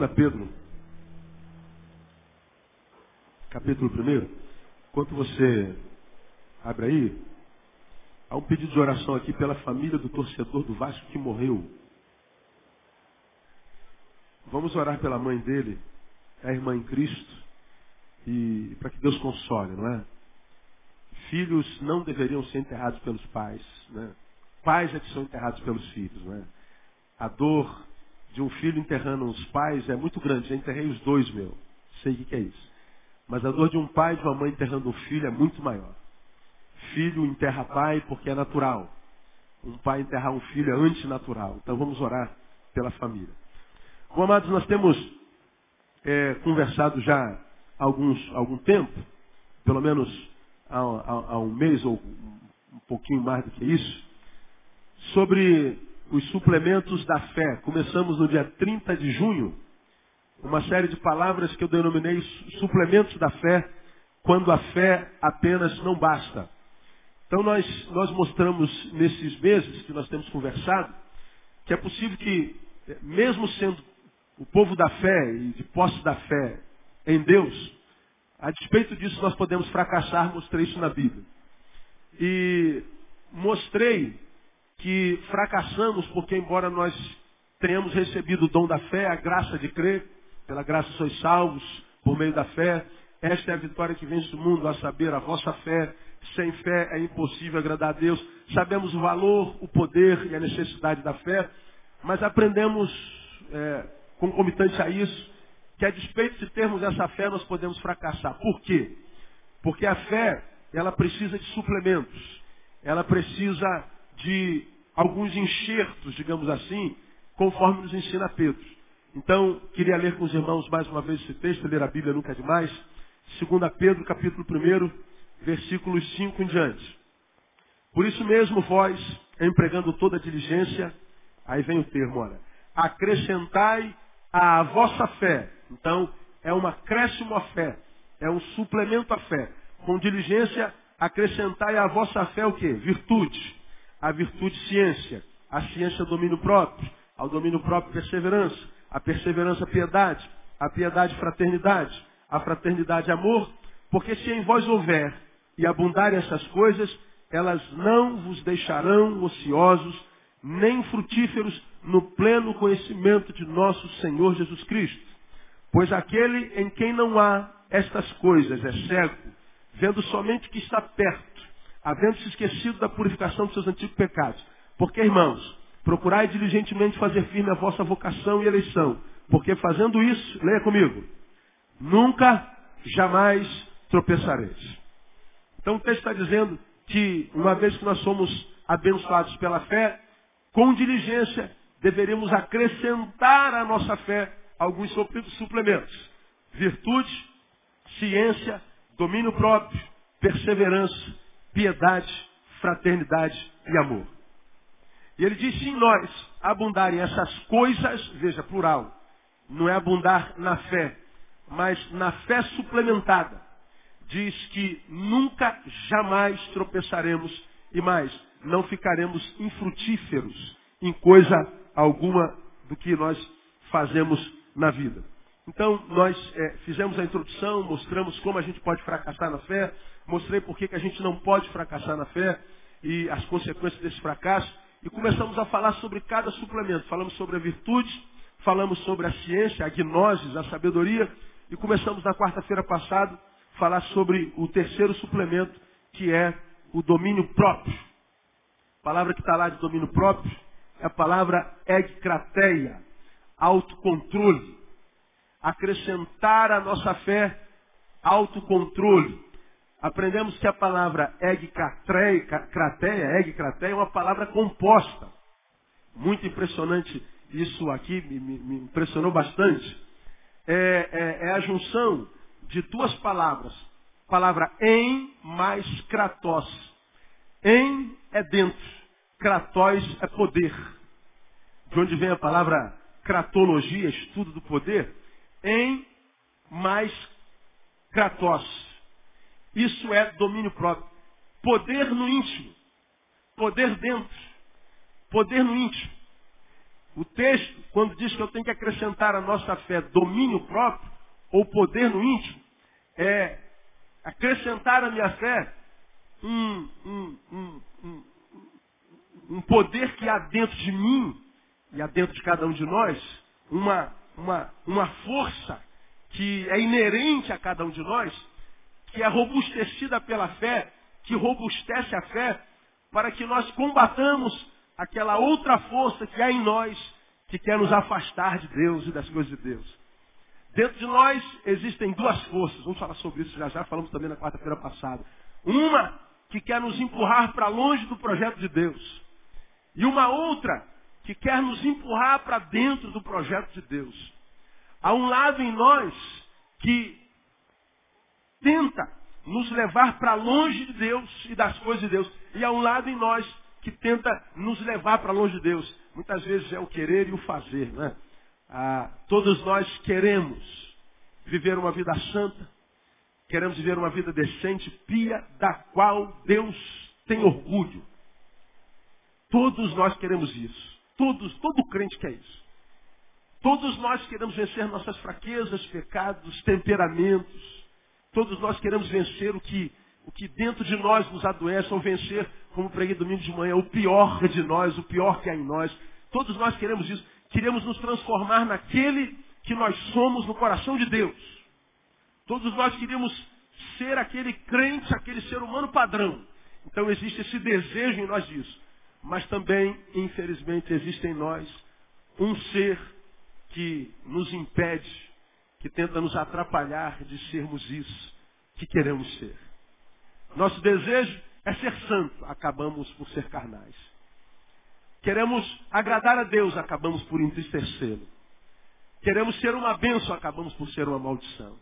Segunda Pedro, capítulo 1. Enquanto você abre aí, há um pedido de oração aqui pela família do torcedor do Vasco que morreu. Vamos orar pela mãe dele, a irmã em Cristo, e para que Deus console, não é? Filhos não deveriam ser enterrados pelos pais, né? Pais é que são enterrados pelos filhos, não é? A dor de um filho enterrando os pais é muito grande. Já enterrei os dois, meu. Sei o que, é isso. Mas a dor de um pai e de uma mãe enterrando um filho é muito maior. Filho enterra pai porque é natural. Um pai enterrar um filho é antinatural. Então vamos orar pela família. Bom, amados, nós temos é, conversado já há alguns, algum tempo, pelo menos há, há, há um mês ou um pouquinho mais do que isso, sobre os suplementos da fé. Começamos no dia 30 de junho, uma série de palavras que eu denominei suplementos da fé, quando a fé apenas não basta. Então nós, nós mostramos nesses meses que nós temos conversado, que é possível que, mesmo sendo o povo da fé e de posse da fé em Deus, a despeito disso nós podemos fracassar, mostrei isso na Bíblia. E mostrei que fracassamos porque, embora nós tenhamos recebido o dom da fé, a graça de crer, pela graça sois salvos, por meio da fé, esta é a vitória que vence o mundo, a saber, a vossa fé. Sem fé é impossível agradar a Deus. Sabemos o valor, o poder e a necessidade da fé, mas aprendemos, é, concomitante a isso, que a despeito de termos essa fé, nós podemos fracassar. Por quê? Porque a fé, ela precisa de suplementos. Ela precisa de alguns enxertos, digamos assim, conforme nos ensina Pedro. Então, queria ler com os irmãos mais uma vez esse texto, ler a Bíblia nunca é demais. 2 Pedro, capítulo 1, versículos 5 em diante. Por isso mesmo vós, empregando toda a diligência, aí vem o termo, olha, acrescentai à vossa fé. Então, é um acréscimo à fé, é um suplemento à fé. Com diligência, acrescentai à vossa fé o quê? Virtude a virtude ciência, a ciência domínio próprio, ao domínio próprio perseverança, a perseverança piedade, a piedade fraternidade, a fraternidade amor, porque se em vós houver e abundarem essas coisas, elas não vos deixarão ociosos, nem frutíferos no pleno conhecimento de nosso Senhor Jesus Cristo. Pois aquele em quem não há estas coisas é cego, vendo somente o que está perto, havendo se esquecido da purificação dos seus antigos pecados. Porque, irmãos, procurai diligentemente fazer firme a vossa vocação e eleição. Porque fazendo isso, leia comigo, nunca, jamais tropeçareis. Então o texto está dizendo que, uma vez que nós somos abençoados pela fé, com diligência deveríamos acrescentar à nossa fé alguns suplementos. Virtude, ciência, domínio próprio, perseverança, piedade, fraternidade e amor. E ele diz, se em nós abundarem essas coisas, veja, plural, não é abundar na fé, mas na fé suplementada, diz que nunca, jamais tropeçaremos e mais, não ficaremos infrutíferos em coisa alguma do que nós fazemos na vida. Então, nós é, fizemos a introdução, mostramos como a gente pode fracassar na fé, mostrei por que a gente não pode fracassar na fé e as consequências desse fracasso. E começamos a falar sobre cada suplemento. Falamos sobre a virtude, falamos sobre a ciência, a gnosis, a sabedoria. E começamos na quarta-feira passada a falar sobre o terceiro suplemento, que é o domínio próprio. A palavra que está lá de domínio próprio é a palavra egkrateia, autocontrole. Acrescentar à nossa fé autocontrole. Aprendemos que a palavra egkrateia, egkrateia é uma palavra composta. Muito impressionante isso aqui, me, me impressionou bastante. É, é, é, a junção de duas palavras. Palavra em mais kratos. Em é dentro, kratos é poder. De onde vem a palavra kratologia, estudo do poder? Em mais kratos isso é domínio próprio. Poder no íntimo. Poder dentro. Poder no íntimo. O texto, quando diz que eu tenho que acrescentar à nossa fé domínio próprio, ou poder no íntimo, é acrescentar à minha fé um, um, um, um, poder que há dentro de mim e há dentro de cada um de nós, uma, uma, uma força que é inerente a cada um de nós, que é robustecida pela fé, que robustece a fé, para que nós combatamos aquela outra força que há em nós, que quer nos afastar de Deus e das coisas de Deus. Dentro de nós existem duas forças, vamos falar sobre isso já já, falamos também na quarta-feira passada. Uma que quer nos empurrar para longe do projeto de Deus. E uma outra que quer nos empurrar para dentro do projeto de Deus. Há um lado em nós que tenta nos levar para longe de Deus e das coisas de Deus. E há um lado em nós que tenta nos levar para longe de Deus. Muitas vezes é o querer e o fazer. Né? Ah, todos nós queremos viver uma vida santa, queremos viver uma vida decente, pia, da qual Deus tem orgulho. Todos nós queremos isso. Todos, todo crente quer isso. Todos nós queremos vencer nossas fraquezas, pecados, temperamentos. Todos nós queremos vencer o que, o que dentro de nós nos adoece, ou vencer, como preguei domingo de manhã, o pior de nós, o pior que há em nós. Todos nós queremos isso. Queremos nos transformar naquele que nós somos no coração de Deus. Todos nós queríamos ser aquele crente, aquele ser humano padrão. Então existe esse desejo em nós disso. Mas também, infelizmente, existe em nós um ser que nos impede, que tenta nos atrapalhar de sermos isso que queremos ser. Nosso desejo é ser santo, acabamos por ser carnais. Queremos agradar a Deus, acabamos por entristecê-lo. Queremos ser uma bênção, acabamos por ser uma maldição.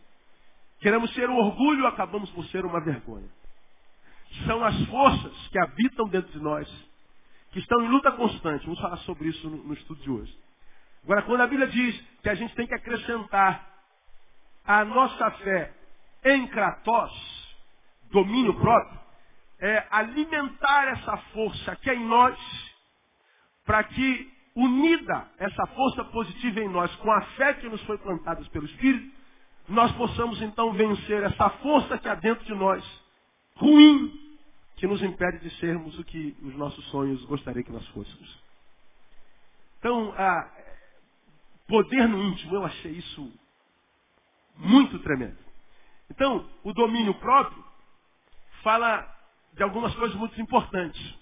Queremos ser um orgulho, acabamos por ser uma vergonha. São as forças que habitam dentro de nós, que estão em luta constante. Vamos falar sobre isso no, no estudo de hoje. Agora, quando a Bíblia diz que a gente tem que acrescentar a nossa fé em Kratos, domínio próprio, é alimentar essa força que é em nós, para que, unida essa força positiva em nós com a fé que nos foi plantada pelo Espírito, nós possamos então vencer essa força que há dentro de nós, ruim, que nos impede de sermos o que os nossos sonhos gostariam que nós fôssemos. Então, a, poder no íntimo, eu achei isso muito tremendo. Então, o domínio próprio fala de algumas coisas muito importantes.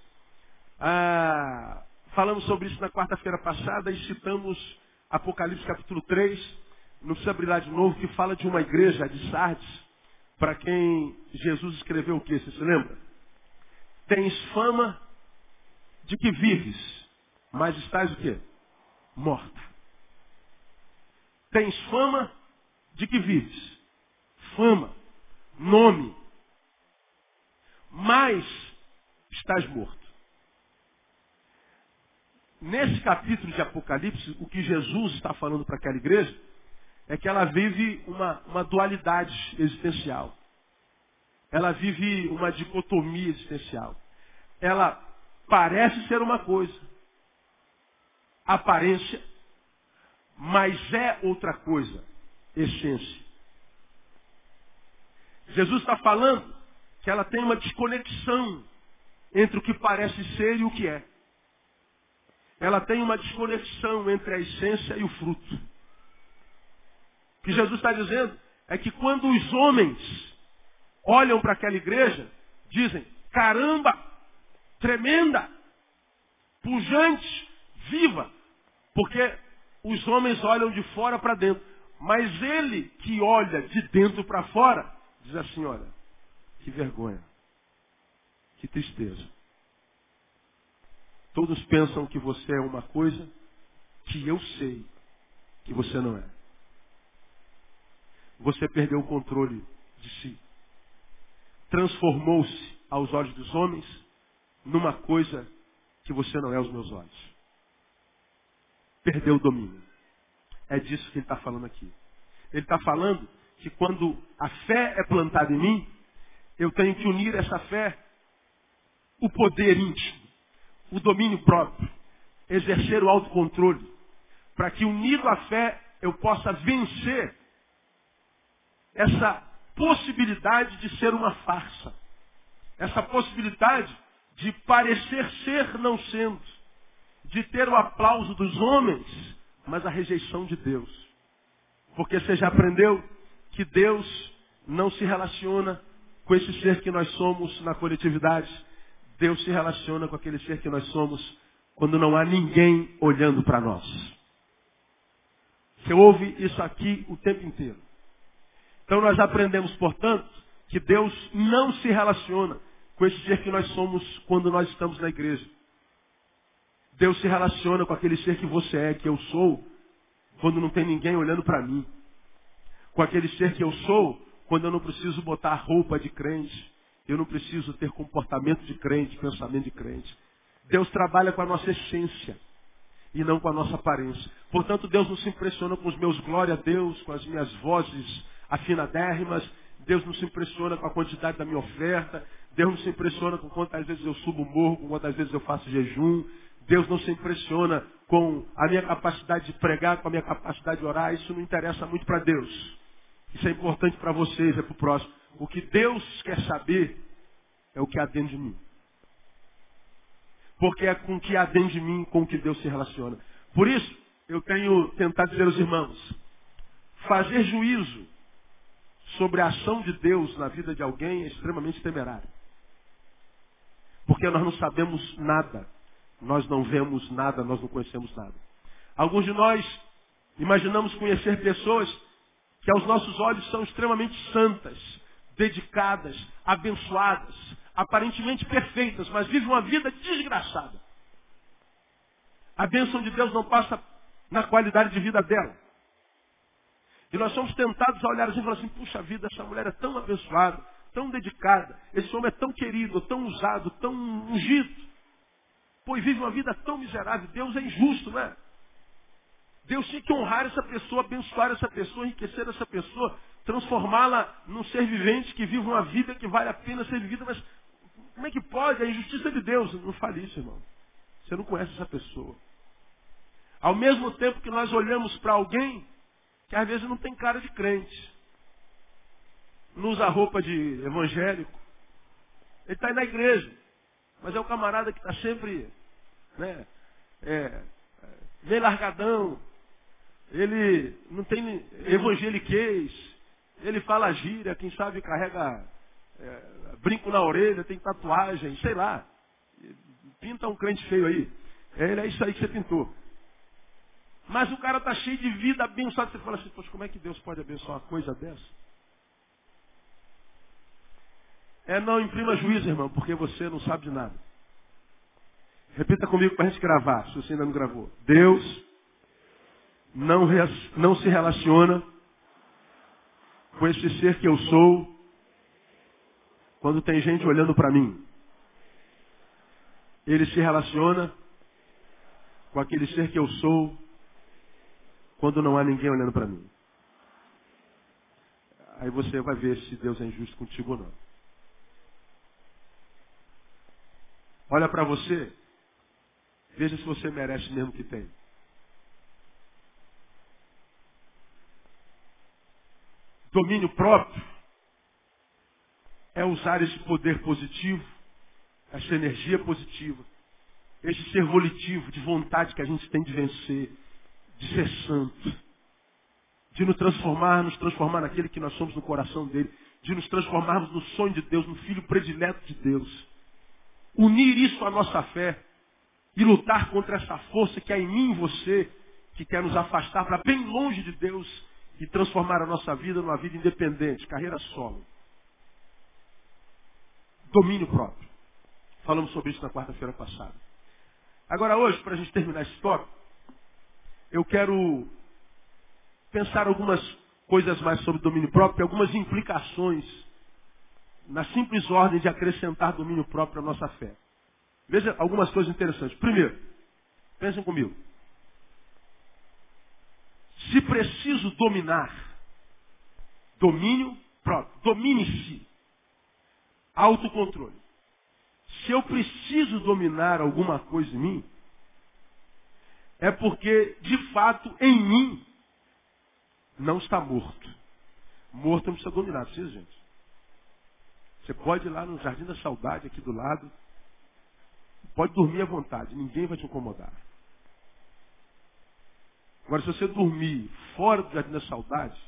Ah, falamos sobre isso na quarta-feira passada e citamos Apocalipse capítulo 3. Não precisa abrir lá de novo, que fala de uma igreja de Sardes, para quem Jesus escreveu o que? Você se lembra? Tens fama de que vives, mas estás o quê? Morta. Tens fama de que vives. Fama, nome. Mas estás morto. Nesse capítulo de Apocalipse, o que Jesus está falando para aquela igreja é que ela vive uma, uma dualidade existencial. Ela vive uma dicotomia existencial. Ela parece ser uma coisa, aparência, mas é outra coisa, essência. Jesus está falando que ela tem uma desconexão entre o que parece ser e o que é. Ela tem uma desconexão entre a essência e o fruto. O que Jesus está dizendo é que quando os homens olham para aquela igreja, dizem, caramba, tremenda, pujante, viva, porque os homens olham de fora para dentro. Mas ele que olha de dentro para fora, diz assim, olha, que vergonha, que tristeza. Todos pensam que você é uma coisa que eu sei que você não é. Você perdeu o controle de si. Transformou-se aos olhos dos homens numa coisa que você não é aos meus olhos perdeu o domínio. É disso que ele está falando aqui. Ele está falando que quando a fé é plantada em mim, eu tenho que unir essa fé, o poder íntimo, o domínio próprio, exercer o autocontrole, para que unido à fé eu possa vencer essa possibilidade de ser uma farsa. Essa possibilidade de parecer ser não sendo. De ter o aplauso dos homens, mas a rejeição de Deus. Porque você já aprendeu que Deus não se relaciona com esse ser que nós somos na coletividade. Deus se relaciona com aquele ser que nós somos quando não há ninguém olhando para nós. Você ouve isso aqui o tempo inteiro. Então nós aprendemos, portanto, que Deus não se relaciona com esse ser que nós somos quando nós estamos na igreja. Deus se relaciona com aquele ser que você é, que eu sou, quando não tem ninguém olhando para mim. Com aquele ser que eu sou, quando eu não preciso botar roupa de crente, eu não preciso ter comportamento de crente, pensamento de crente. Deus trabalha com a nossa essência e não com a nossa aparência. Portanto, Deus não se impressiona com os meus glória a Deus, com as minhas vozes afinadérrimas. Deus não se impressiona com a quantidade da minha oferta. Deus não se impressiona com quantas vezes eu subo o morro, com quantas vezes eu faço jejum. Deus não se impressiona com a minha capacidade de pregar, com a minha capacidade de orar. Isso não interessa muito para Deus. Isso é importante para vocês, é para o próximo. O que Deus quer saber é o que há dentro de mim. Porque é com o que há dentro de mim com o que Deus se relaciona. Por isso, eu tenho tentado dizer aos irmãos, fazer juízo sobre a ação de Deus na vida de alguém é extremamente temerário. Porque nós não sabemos nada. Nós não vemos nada, nós não conhecemos nada. Alguns de nós imaginamos conhecer pessoas que aos nossos olhos são extremamente santas, dedicadas, abençoadas, aparentemente perfeitas, mas vivem uma vida desgraçada. A bênção de Deus não passa na qualidade de vida dela. E nós somos tentados a olhar assim e falar assim, puxa vida, essa mulher é tão abençoada, tão dedicada, esse homem é tão querido, tão usado, tão ungido. Pois vive uma vida tão miserável, Deus é injusto, não é? Deus tinha que honrar essa pessoa, abençoar essa pessoa, enriquecer essa pessoa, transformá-la num ser vivente que vive uma vida que vale a pena ser vivida, mas como é que pode? A injustiça de Deus. Não fale isso, irmão. Você não conhece essa pessoa. Ao mesmo tempo que nós olhamos para alguém que às vezes não tem cara de crente, não usa roupa de evangélico, ele está aí na igreja, mas é o camarada que está sempre né, é, meio largadão, ele não tem evangeliquez, ele fala gíria, quem sabe carrega é, brinco na orelha, tem tatuagem, sei lá. Pinta um crente feio aí. Ele é isso aí que você pintou. Mas o cara está cheio de vida abençoada. Você fala assim, poxa, como é que Deus pode abençoar uma coisa dessa? É não imprima juízo, irmão, porque você não sabe de nada. Repita comigo para a gente gravar, se você ainda não gravou. Deus não, não se relaciona com esse ser que eu sou quando tem gente olhando para mim. Ele se relaciona com aquele ser que eu sou quando não há ninguém olhando para mim. Aí você vai ver se Deus é injusto contigo ou não. Olha para você, veja se você merece mesmo que tem. Domínio próprio é usar esse poder positivo, essa energia positiva, esse ser volitivo de vontade que a gente tem de vencer, de ser santo, de nos transformar, nos transformar naquele que nós somos no coração dele, de nos transformarmos no sonho de Deus, no filho predileto de Deus. Unir isso à nossa fé e lutar contra essa força que há em mim e você, que quer nos afastar para bem longe de Deus e transformar a nossa vida numa vida independente, carreira solo. Domínio próprio. Falamos sobre isso na quarta-feira passada. Agora hoje, para a gente terminar esse tópico, eu quero pensar algumas coisas mais sobre domínio próprio algumas implicações na simples ordem de acrescentar domínio próprio à nossa fé. Veja algumas coisas interessantes. Primeiro, pensem comigo. Se preciso dominar, domínio próprio, domine-se. Autocontrole. Se eu preciso dominar alguma coisa em mim, é porque, de fato, em mim não está morto. Morto não precisa dominar, precisa, gente. Você pode ir lá no Jardim da Saudade, aqui do lado. Pode dormir à vontade, ninguém vai te incomodar. Agora, se você dormir fora do Jardim da Saudade,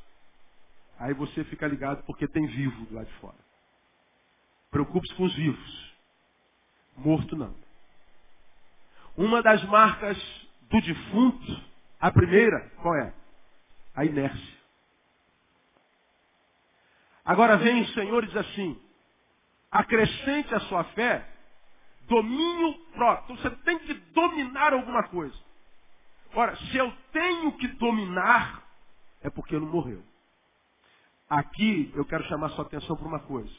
aí você fica ligado porque tem vivo do lado de fora. Preocupe-se com os vivos. Morto não. Uma das marcas do defunto, a primeira, qual é? A inércia. Agora vem o Senhor e diz assim, acrescente a sua fé domínio próprio. Então você tem que dominar alguma coisa. Ora, se eu tenho que dominar, é porque não morreu. Aqui eu quero chamar sua atenção para uma coisa.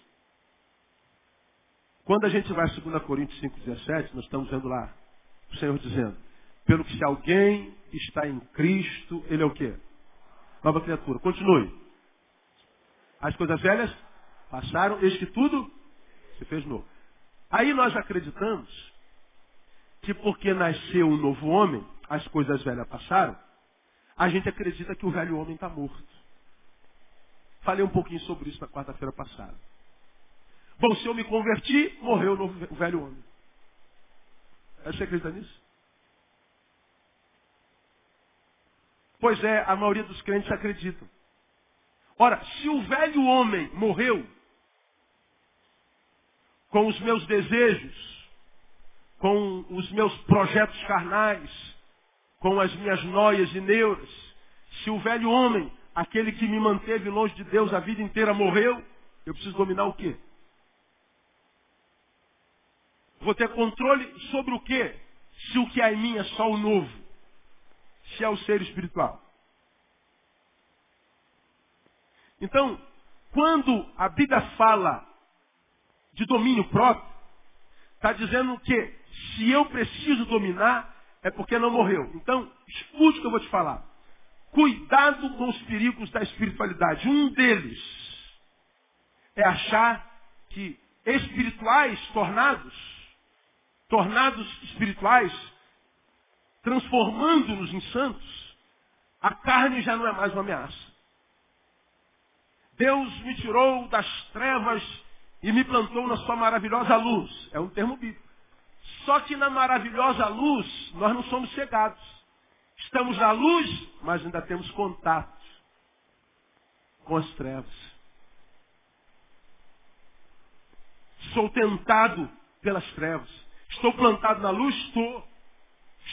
Quando a gente vai a 2 Coríntios 5,17, nós estamos vendo lá o Senhor dizendo, pelo que se alguém está em Cristo, ele é o quê? Nova criatura. Continue. As coisas velhas passaram, eis que tudo se fez novo. Aí nós acreditamos que porque nasceu um novo homem, as coisas velhas passaram, a gente acredita que o velho homem está morto. Falei um pouquinho sobre isso na quarta-feira passada. Bom, se eu me converti, morreu o, novo, o velho homem. Você acredita nisso? Pois é, a maioria dos crentes acreditam. Ora, se o velho homem morreu, com os meus desejos, com os meus projetos carnais, com as minhas noias e neuras, se o velho homem, aquele que me manteve longe de Deus a vida inteira, morreu, eu preciso dominar o quê? Vou ter controle sobre o quê? Se o que há em mim é só o novo. Se é o ser espiritual. Então, quando a Bíblia fala de domínio próprio, está dizendo que se eu preciso dominar, é porque não morreu. Então, escute o que eu vou te falar. Cuidado com os perigos da espiritualidade. Um deles é achar que espirituais tornados tornados espirituais, transformando-nos em santos, a carne já não é mais uma ameaça. Deus me tirou das trevas e me plantou na sua maravilhosa luz. É um termo bíblico. Só que na maravilhosa luz nós não somos cegados. Estamos na luz, mas ainda temos contato com as trevas. Sou tentado pelas trevas. Estou plantado na luz? Estou.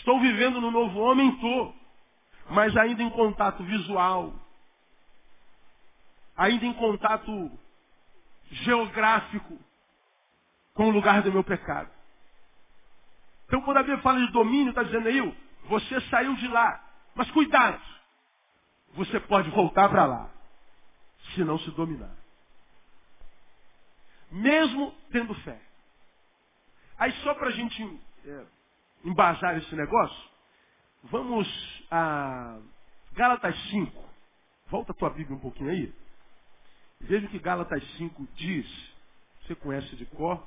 Estou vivendo no novo homem? Estou. Mas ainda em contato visual. Ainda em contato geográfico com o lugar do meu pecado. Então quando a Bíblia fala de domínio, está dizendo aí, você saiu de lá. Mas cuidado. Você pode voltar para lá. Se não se dominar. Mesmo tendo fé. Aí só para a gente é, embasar esse negócio, vamos a Gálatas 5. Volta a tua Bíblia um pouquinho aí. Veja o que Gálatas 5 diz. Você conhece de cor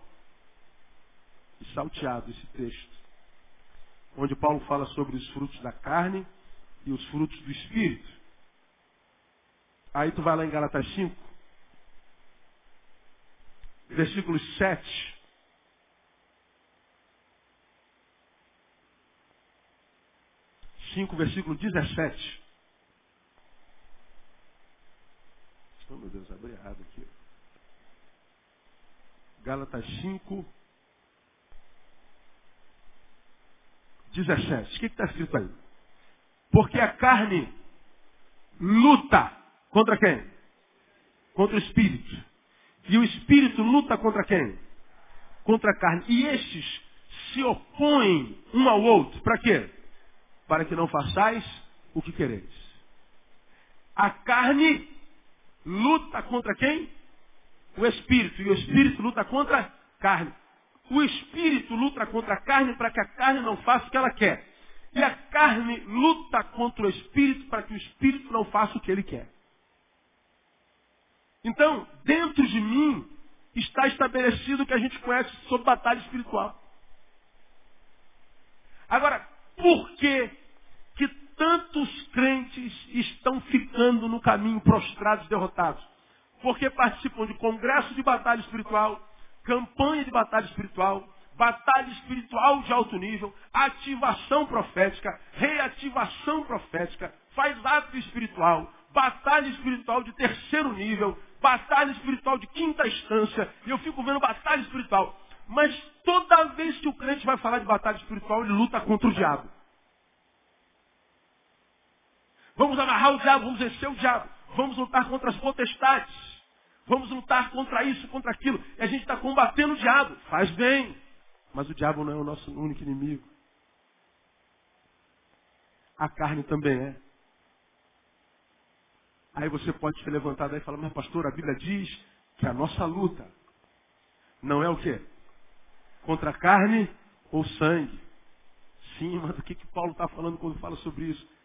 e salteado esse texto. Onde Paulo fala sobre os frutos da carne e os frutos do Espírito. Aí tu vai lá em Gálatas 5, versículos 7 5, versículo 17. Oh, meu Deus, abri errado aqui. Gálatas 5, 17. O que está escrito aí? Porque a carne luta contra quem? Contra o espírito. E o espírito luta contra quem? Contra a carne. E estes se opõem um ao outro. Para quê? Para que não façais o que quereis. A carne luta contra quem? O espírito. E o espírito luta contra a carne. O espírito luta contra a carne para que a carne não faça o que ela quer. E a carne luta contra o espírito para que o espírito não faça o que ele quer. Então, dentro de mim está estabelecido o que a gente conhece sobre batalha espiritual. Agora, por que tantos crentes estão ficando no caminho prostrados, derrotados? Porque participam de congresso de batalha espiritual, campanha de batalha espiritual, batalha espiritual de alto nível, ativação profética, reativação profética, faz ato espiritual, batalha espiritual de terceiro nível, batalha espiritual de quinta instância, e eu fico vendo batalha espiritual. Mas toda vez que o crente vai falar de batalha espiritual, ele luta contra o diabo. Vamos amarrar o diabo, vamos vencer o diabo, vamos lutar contra as potestades, vamos lutar contra isso, contra aquilo. E a gente está combatendo o diabo. Faz bem. Mas o diabo não é o nosso único inimigo. A carne também é. Aí você pode se levantar daí e falar, mas pastor, a Bíblia diz que a nossa luta não é o quê? Contra carne ou sangue. Sim, mas o que, que Paulo está falando quando fala sobre isso?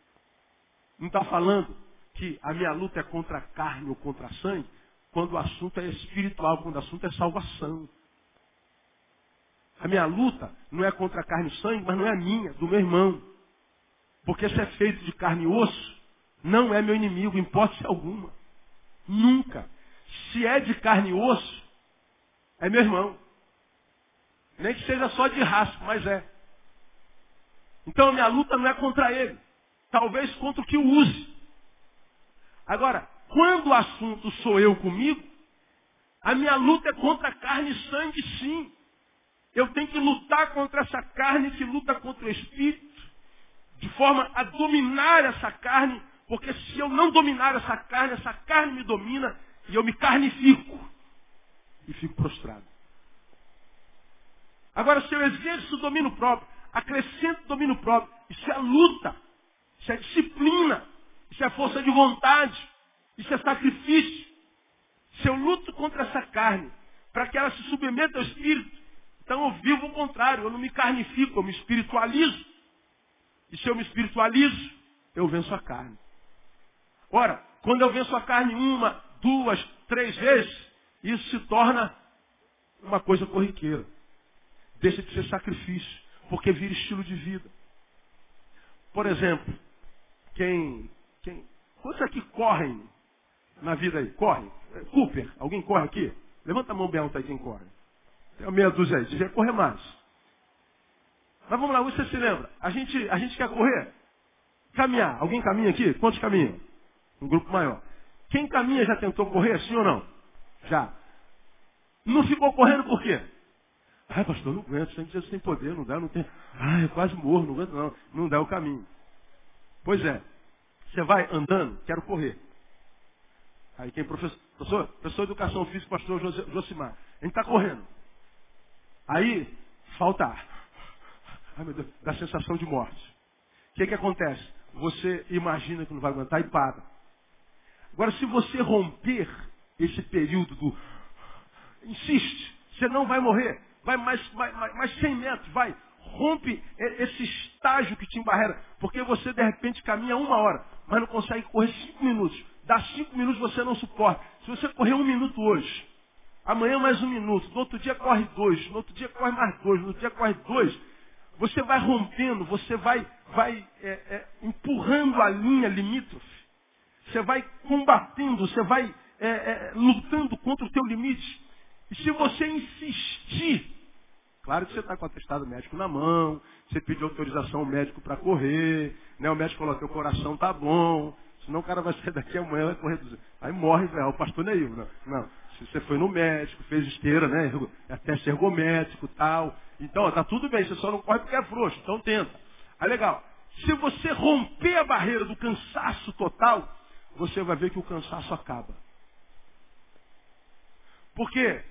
Não está falando que a minha luta é contra a carne ou contra a sangue, quando o assunto é espiritual, quando o assunto é salvação. A minha luta não é contra a carne e sangue, mas não é a minha, do meu irmão. Porque se é feito de carne e osso, não é meu inimigo, em hipótese alguma. Nunca. Se é de carne e osso, é meu irmão. Nem que seja só de rasco, mas é. Então a minha luta não é contra ele. Talvez contra o que o use. Agora, quando o assunto sou eu comigo, a minha luta é contra carne e sangue, sim. Eu tenho que lutar contra essa carne que luta contra o espírito, de forma a dominar essa carne, porque se eu não dominar essa carne, essa carne me domina e eu me carnifico e fico prostrado. Agora, se eu exerço o domínio próprio, acrescento o domínio próprio, isso é luta, isso é disciplina, isso é força de vontade, isso é sacrifício. Se eu luto contra essa carne, para que ela se submeta ao Espírito, então eu vivo o contrário, eu não me carnifico, eu me espiritualizo. E se eu me espiritualizo, eu venço a carne. Ora, quando eu venço a carne uma, duas, três vezes, isso se torna uma coisa corriqueira. Deixa de ser sacrifício, porque vira estilo de vida. Por exemplo, quem. quem quantos aqui correm na vida aí? Correm? Cooper, alguém corre aqui? Levanta a mão alta aí quem corre. Tem meia dúzia aí. Devia correr mais. Mas vamos lá, você se lembra? A gente, a gente quer correr? Caminhar. Alguém caminha aqui? Quantos caminham? Um grupo maior. Quem caminha já tentou correr, sim ou não? Já. Não ficou correndo por quê? Ai, pastor, não aguento, sem poder, não dá, não tem. Ai, eu quase morro, não aguento não. Não dá o caminho. Pois é. Você vai andando, quero correr. Aí quem professor, professor, professor de educação física, pastor Josimar. A gente está correndo. Aí, falta ar. Ai meu Deus, dá sensação de morte. O que, que acontece? Você imagina que não vai aguentar e para. Agora, se você romper esse período do. Insiste, você não vai morrer. Vai mais, mais, mais 100 metros, vai. Rompe esse estágio que te embarrera. Porque você, de repente, caminha uma hora, mas não consegue correr cinco minutos. Dá cinco minutos você não suporta. Se você correr um minuto hoje, Amanhã mais um minuto. No outro dia corre dois. No outro dia corre mais dois. No outro dia corre dois. Você vai rompendo, você vai, vai é, é, empurrando a linha limítrofe. Você vai combatendo, você vai é, é, lutando contra o teu limite. E se você insistir, claro que você está com o atestado médico na mão, você pediu autorização ao médico para correr, né? o médico falou que o coração tá bom, senão o cara vai sair daqui amanhã vai correr. Aí morre, é o pastor Neil. Não. não. Se você foi no médico, fez esteira, né? Até ser ergométrico tal. Então, ó, tá tudo bem, você só não corre porque é frouxo, então tenta. Aí legal. Se você romper a barreira do cansaço total, você vai ver que o cansaço acaba. Porque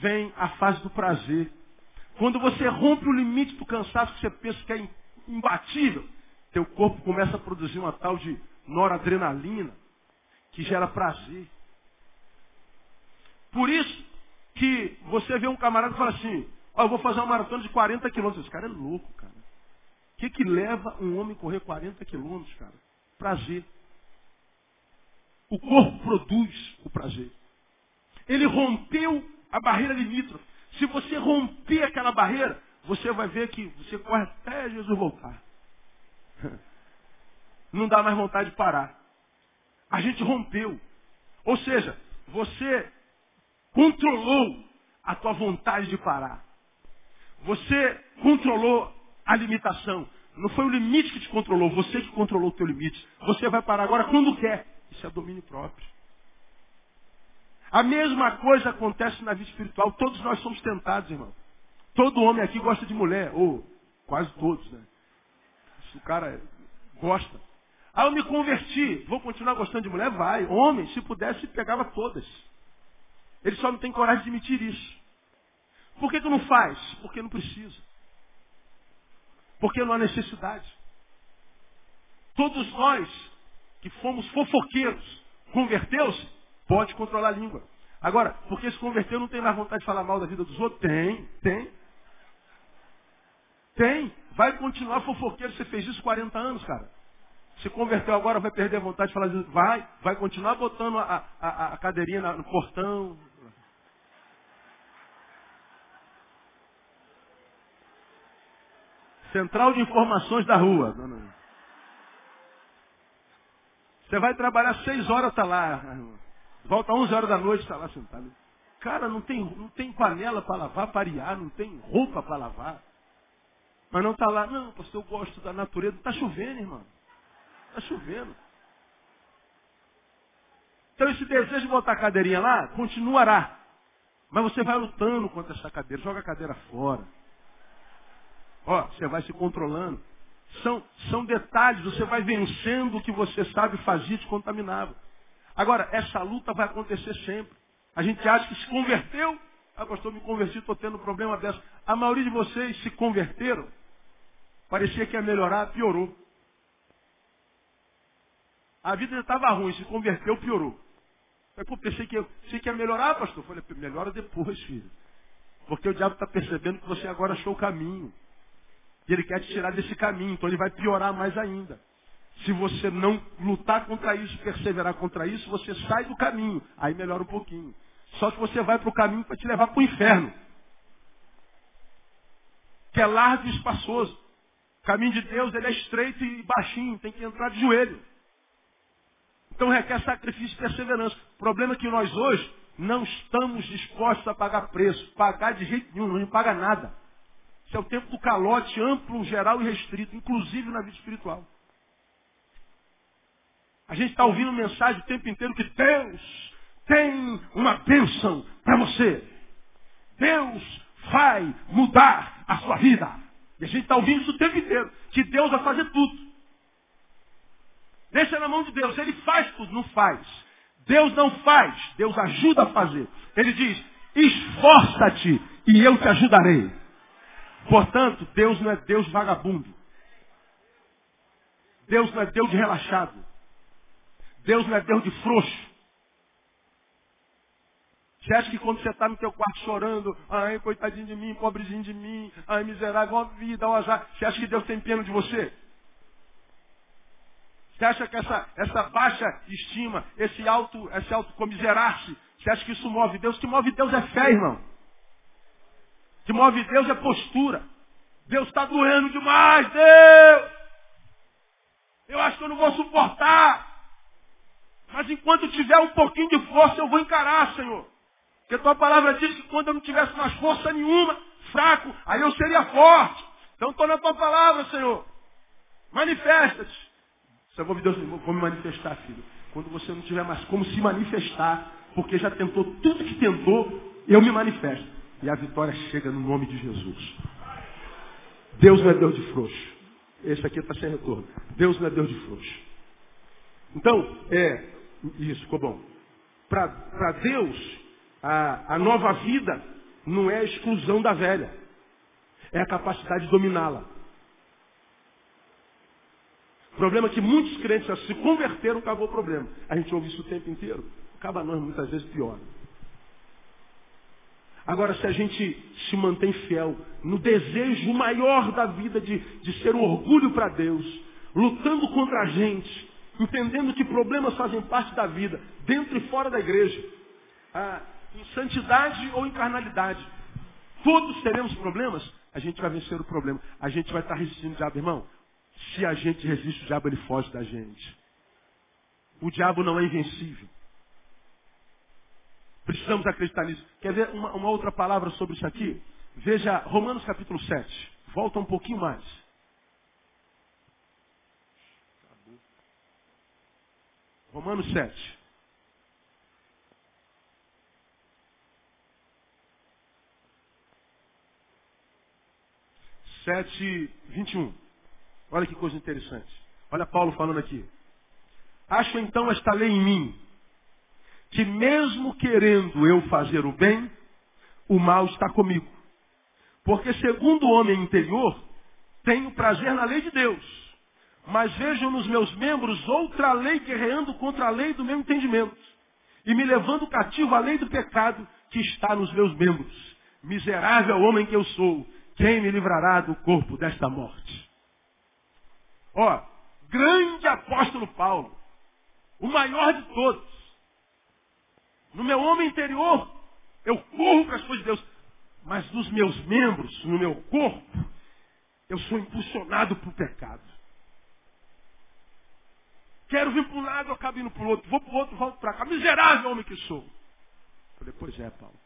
vem a fase do prazer. Quando você rompe o limite do cansaço que você pensa que é imbatível, teu corpo começa a produzir uma tal de noradrenalina que gera prazer. Por isso que você vê um camarada e fala assim, ó, eu vou fazer uma maratona de 40 quilômetros. Esse cara é louco, cara. O que, que leva um homem a correr 40 quilômetros, cara? Prazer. O corpo produz o prazer. Ele rompeu a barreira limítrofe. Se você romper aquela barreira, você vai ver que você corre até Jesus voltar. não dá mais vontade de parar. A gente rompeu. Ou seja, você controlou a tua vontade de parar. Você controlou a limitação. Não foi o limite que te controlou, você que controlou o teu limite. Você vai parar agora quando quer. Isso é domínio próprio. A mesma coisa acontece na vida espiritual. Todos nós somos tentados, irmão. Todo homem aqui gosta de mulher, ou quase todos, né? Se o cara gosta. Aí eu me converti, vou continuar gostando de mulher? Vai. Homem, se pudesse, pegava todas. Ele só não tem coragem de admitir isso. Por que, que não faz? Porque não precisa. Porque não há necessidade. Todos nós que fomos fofoqueiros, converteu-se, pode controlar a língua. Agora, porque se converteu não tem mais vontade de falar mal da vida dos outros? Tem, tem. Tem. Vai continuar fofoqueiro. Você fez isso 40 anos, cara. Se converteu agora, vai perder a vontade de falar. Vai, vai continuar botando a, a, a cadeirinha no portão, Central de Informações da Rua. Você vai trabalhar seis horas, está lá. Volta às 11 horas da noite, está lá sentado. Cara, não tem, não tem panela para lavar, parear, não tem roupa para lavar. Mas não está lá, não, pastor, eu gosto da natureza. Está chovendo, irmão. Está chovendo. Então esse desejo de botar a cadeirinha lá, continuará. Mas você vai lutando contra essa cadeira. Joga a cadeira fora. Ó, você vai se controlando. São, são detalhes, você vai vencendo o que você sabe fazer te contaminava. Agora, essa luta vai acontecer sempre. A gente acha que se converteu, ah, pastor, me converti, estou tendo um problema dessa. A maioria de vocês se converteram, parecia que ia melhorar, piorou. A vida já estava ruim, se converteu, piorou. Aí, pô, pensei que, pensei que ia melhorar, pastor. Eu falei, melhora depois, filho. Porque o diabo está percebendo que você agora achou o caminho. E ele quer te tirar desse caminho, então ele vai piorar mais ainda. Se você não lutar contra isso, perseverar contra isso, você sai do caminho. Aí melhora um pouquinho. Só que você vai para o caminho para te levar para o inferno. Que é largo e espaçoso. O caminho de Deus ele é estreito e baixinho, tem que entrar de joelho. Então requer sacrifício e perseverança. O problema é que nós hoje não estamos dispostos a pagar preço. Pagar de jeito nenhum, não paga nada. Esse é o tempo do calote amplo, geral e restrito, inclusive na vida espiritual. A gente está ouvindo mensagem o tempo inteiro que Deus tem uma bênção para você. Deus vai mudar a sua vida. E a gente está ouvindo isso o tempo inteiro. Que Deus vai fazer tudo. Deixa na mão de Deus. Ele faz tudo, não faz. Deus não faz. Deus ajuda a fazer. Ele diz, esforça-te e eu te ajudarei. Portanto, Deus não é Deus vagabundo. Deus não é Deus de relaxado. Deus não é Deus de frouxo. Você acha que quando você está no teu quarto chorando, ai, coitadinho de mim, pobrezinho de mim, ai, miserável, ó vida, ó azar, você acha que Deus tem pena de você? Você acha que essa, essa baixa estima, esse alto, esse alto comiserar-se, você acha que isso move Deus? O que move Deus é fé, irmão que move Deus é postura. Deus está doendo demais, Deus! Eu acho que eu não vou suportar. Mas enquanto tiver um pouquinho de força, eu vou encarar, Senhor. Porque tua palavra diz que quando eu não tivesse mais força nenhuma, fraco, aí eu seria forte. Então estou na tua palavra, Senhor. Manifesta-te. Senhor, Deus, vou me manifestar, filho. Quando você não tiver mais como se manifestar, porque já tentou tudo que tentou, eu me manifesto. E a vitória chega no nome de Jesus. Deus não é Deus de frouxo. Esse aqui está sem retorno. Deus não é Deus de frouxo. Então, é, isso ficou bom. Para Deus, a, a nova vida não é a exclusão da velha. É a capacidade de dominá-la. O problema é que muitos crentes já se converteram, acabou o problema. A gente ouve isso o tempo inteiro. Acaba nós muitas vezes pior. Agora, se a gente se mantém fiel no desejo maior da vida de, de ser um orgulho para Deus, lutando contra a gente, entendendo que problemas fazem parte da vida, dentro e fora da igreja, ah, em santidade ou em carnalidade, todos teremos problemas, a gente vai vencer o problema. A gente vai estar resistindo o diabo, irmão. Se a gente resiste, o diabo ele foge da gente. O diabo não é invencível. Precisamos acreditar nisso. Quer ver uma, uma outra palavra sobre isso aqui? Veja Romanos capítulo 7. Volta um pouquinho mais. Romanos 7. Sete, vinte e um. Olha que coisa interessante. Olha Paulo falando aqui. Acho então esta lei em mim, que mesmo querendo eu fazer o bem, o mal está comigo. Porque segundo o homem interior, tenho prazer na lei de Deus. Mas vejo nos meus membros outra lei guerreando contra a lei do meu entendimento. E me levando cativo à lei do pecado que está nos meus membros. Miserável homem que eu sou, quem me livrará do corpo desta morte? Ó, grande apóstolo Paulo, o maior de todos. No meu homem interior, eu corro para as coisas de Deus. Mas nos meus membros, no meu corpo, eu sou impulsionado para o pecado. Quero vir para um lado, eu acabo indo para o outro. Vou para o outro, volto para cá. Miserável homem que sou. falei, pois é, Paulo.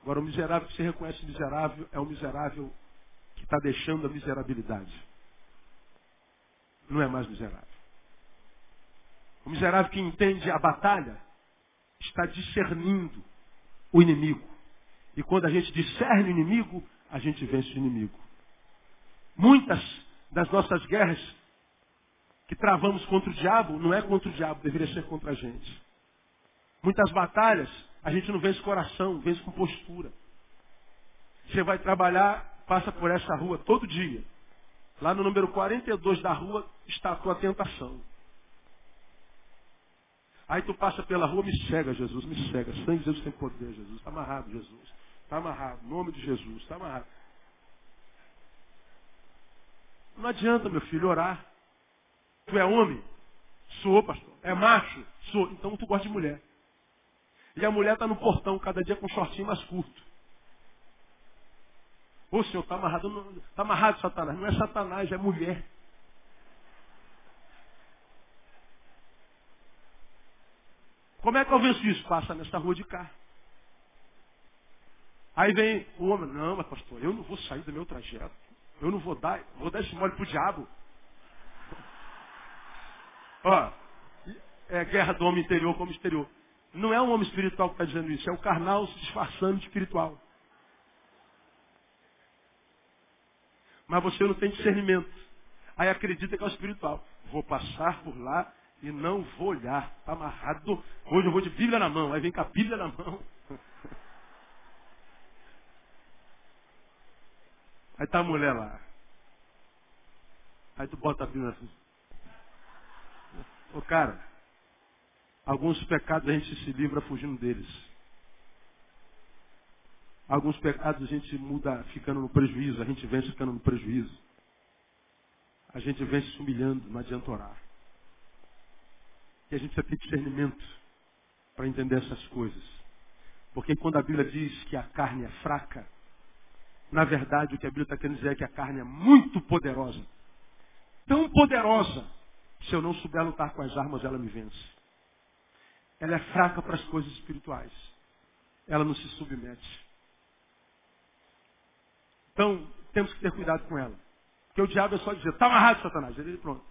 Agora, o miserável que você reconhece miserável é o miserável que está deixando a miserabilidade. Não é mais miserável. O miserável que entende a batalha está discernindo o inimigo. E quando a gente discerne o inimigo, a gente vence o inimigo. Muitas das nossas guerras que travamos contra o diabo não é contra o diabo, deveria ser contra a gente. Muitas batalhas a gente não vence coração, vence com postura. Você vai trabalhar, passa por essa rua todo dia. Lá no número 42 da rua está a tua tentação. Aí tu passa pela rua, me cega, Jesus, me cega. Sangue de Jesus tem poder, Jesus. Está amarrado, Jesus. Está amarrado. Nome de Jesus, está amarrado. Não adianta, meu filho, orar. Tu é homem? Sou, pastor. É macho? Sou. Então tu gosta de mulher. E a mulher está no portão, cada dia com um shortinho mais curto. Ô senhor, está amarrado. Está amarrado, Satanás. Não é Satanás, é mulher. Como é que eu venço isso? Passa nessa rua de cá. Aí vem o homem, não, mas pastor, eu não vou sair do meu trajeto. Eu não vou dar, vou dar esse mole pro diabo. Ó, é guerra do homem interior como exterior. Não é um homem espiritual que está dizendo isso, é o carnal se disfarçando de espiritual. Mas você não tem discernimento. Aí acredita que é o espiritual. Vou passar por lá e não vou olhar. Está amarrado. Hoje eu vou de Bíblia na mão. Aí vem com a Bíblia na mão. Aí tá a mulher lá. Aí tu bota a Bíblia assim. Ô cara, alguns pecados a gente se livra fugindo deles. Alguns pecados a gente muda ficando no prejuízo, a gente vence ficando no prejuízo. A gente vence se humilhando, não adianta orar. E a gente precisa ter discernimento para entender essas coisas. Porque quando a Bíblia diz que a carne é fraca, na verdade o que a Bíblia está querendo dizer é que a carne é muito poderosa. Tão poderosa, se eu não souber lutar com as armas, ela me vence. Ela é fraca para as coisas espirituais. Ela não se submete. Então, temos que ter cuidado com ela. Porque o diabo é só dizer, está amarrado, Satanás. Ele pronto.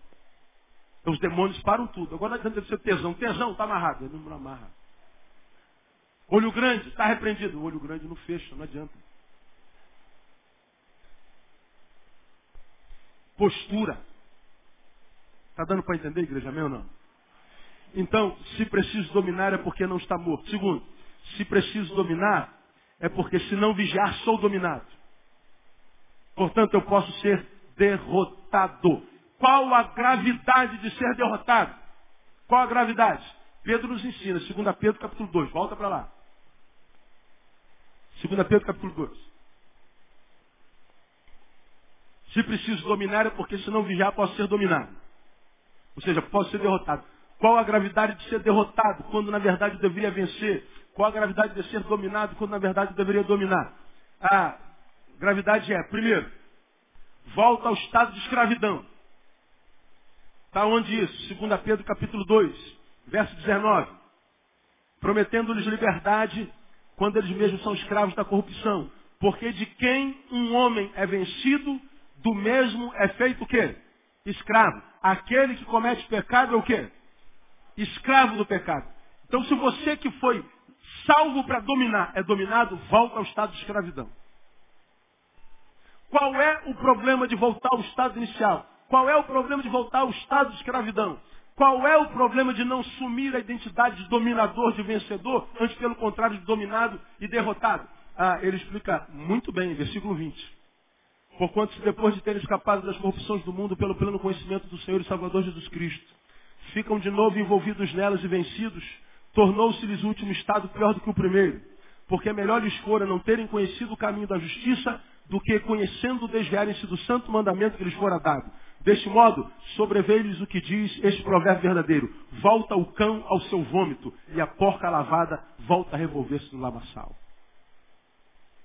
Então, os demônios param tudo. Agora não adianta ser tesão. Tesão, está amarrado. Ele não amarra. Olho grande, está repreendido. O olho grande não fecha, não adianta. Postura. Está dando para entender, igreja, meu ou não? Então, se preciso dominar é porque não está morto. Segundo, se preciso dominar é porque se não vigiar, sou dominado. Portanto, eu posso ser derrotado. Qual a gravidade de ser derrotado? Qual a gravidade? Pedro nos ensina, 2 Pedro capítulo 2, volta para lá. 2 Pedro capítulo 2. Se preciso dominar é porque se não vigiar posso ser dominado. Ou seja, posso ser derrotado. Qual a gravidade de ser derrotado quando na verdade eu deveria vencer? Qual a gravidade de ser dominado quando na verdade eu deveria dominar? A gravidade é, primeiro, volta ao estado de escravidão. Está onde isso? 2 Pedro capítulo 2, verso 19. Prometendo-lhes liberdade quando eles mesmos são escravos da corrupção. Porque de quem um homem é vencido, do mesmo é feito o quê? Escravo. Aquele que comete pecado é o quê? Escravo do pecado. Então se você que foi salvo para dominar é dominado, volta ao estado de escravidão. Qual é o problema de voltar ao estado inicial? Qual é o problema de voltar ao estado de escravidão? Qual é o problema de não sumir a identidade de dominador, de vencedor, antes pelo contrário de dominado e derrotado? Ah, ele explica muito bem, versículo 20. Porquanto se depois de terem escapado das corrupções do mundo pelo pleno conhecimento do Senhor e Salvador Jesus Cristo, ficam de novo envolvidos nelas e vencidos, tornou-se-lhes o último estado pior do que o primeiro. Porque é melhor lhes fora não terem conhecido o caminho da justiça do que conhecendo desviarem-se do santo mandamento que lhes fora dado. Deste modo, sobreveio-lhes o que diz este provérbio verdadeiro. Volta o cão ao seu vômito e a porca lavada volta a revolver-se no lamaçal.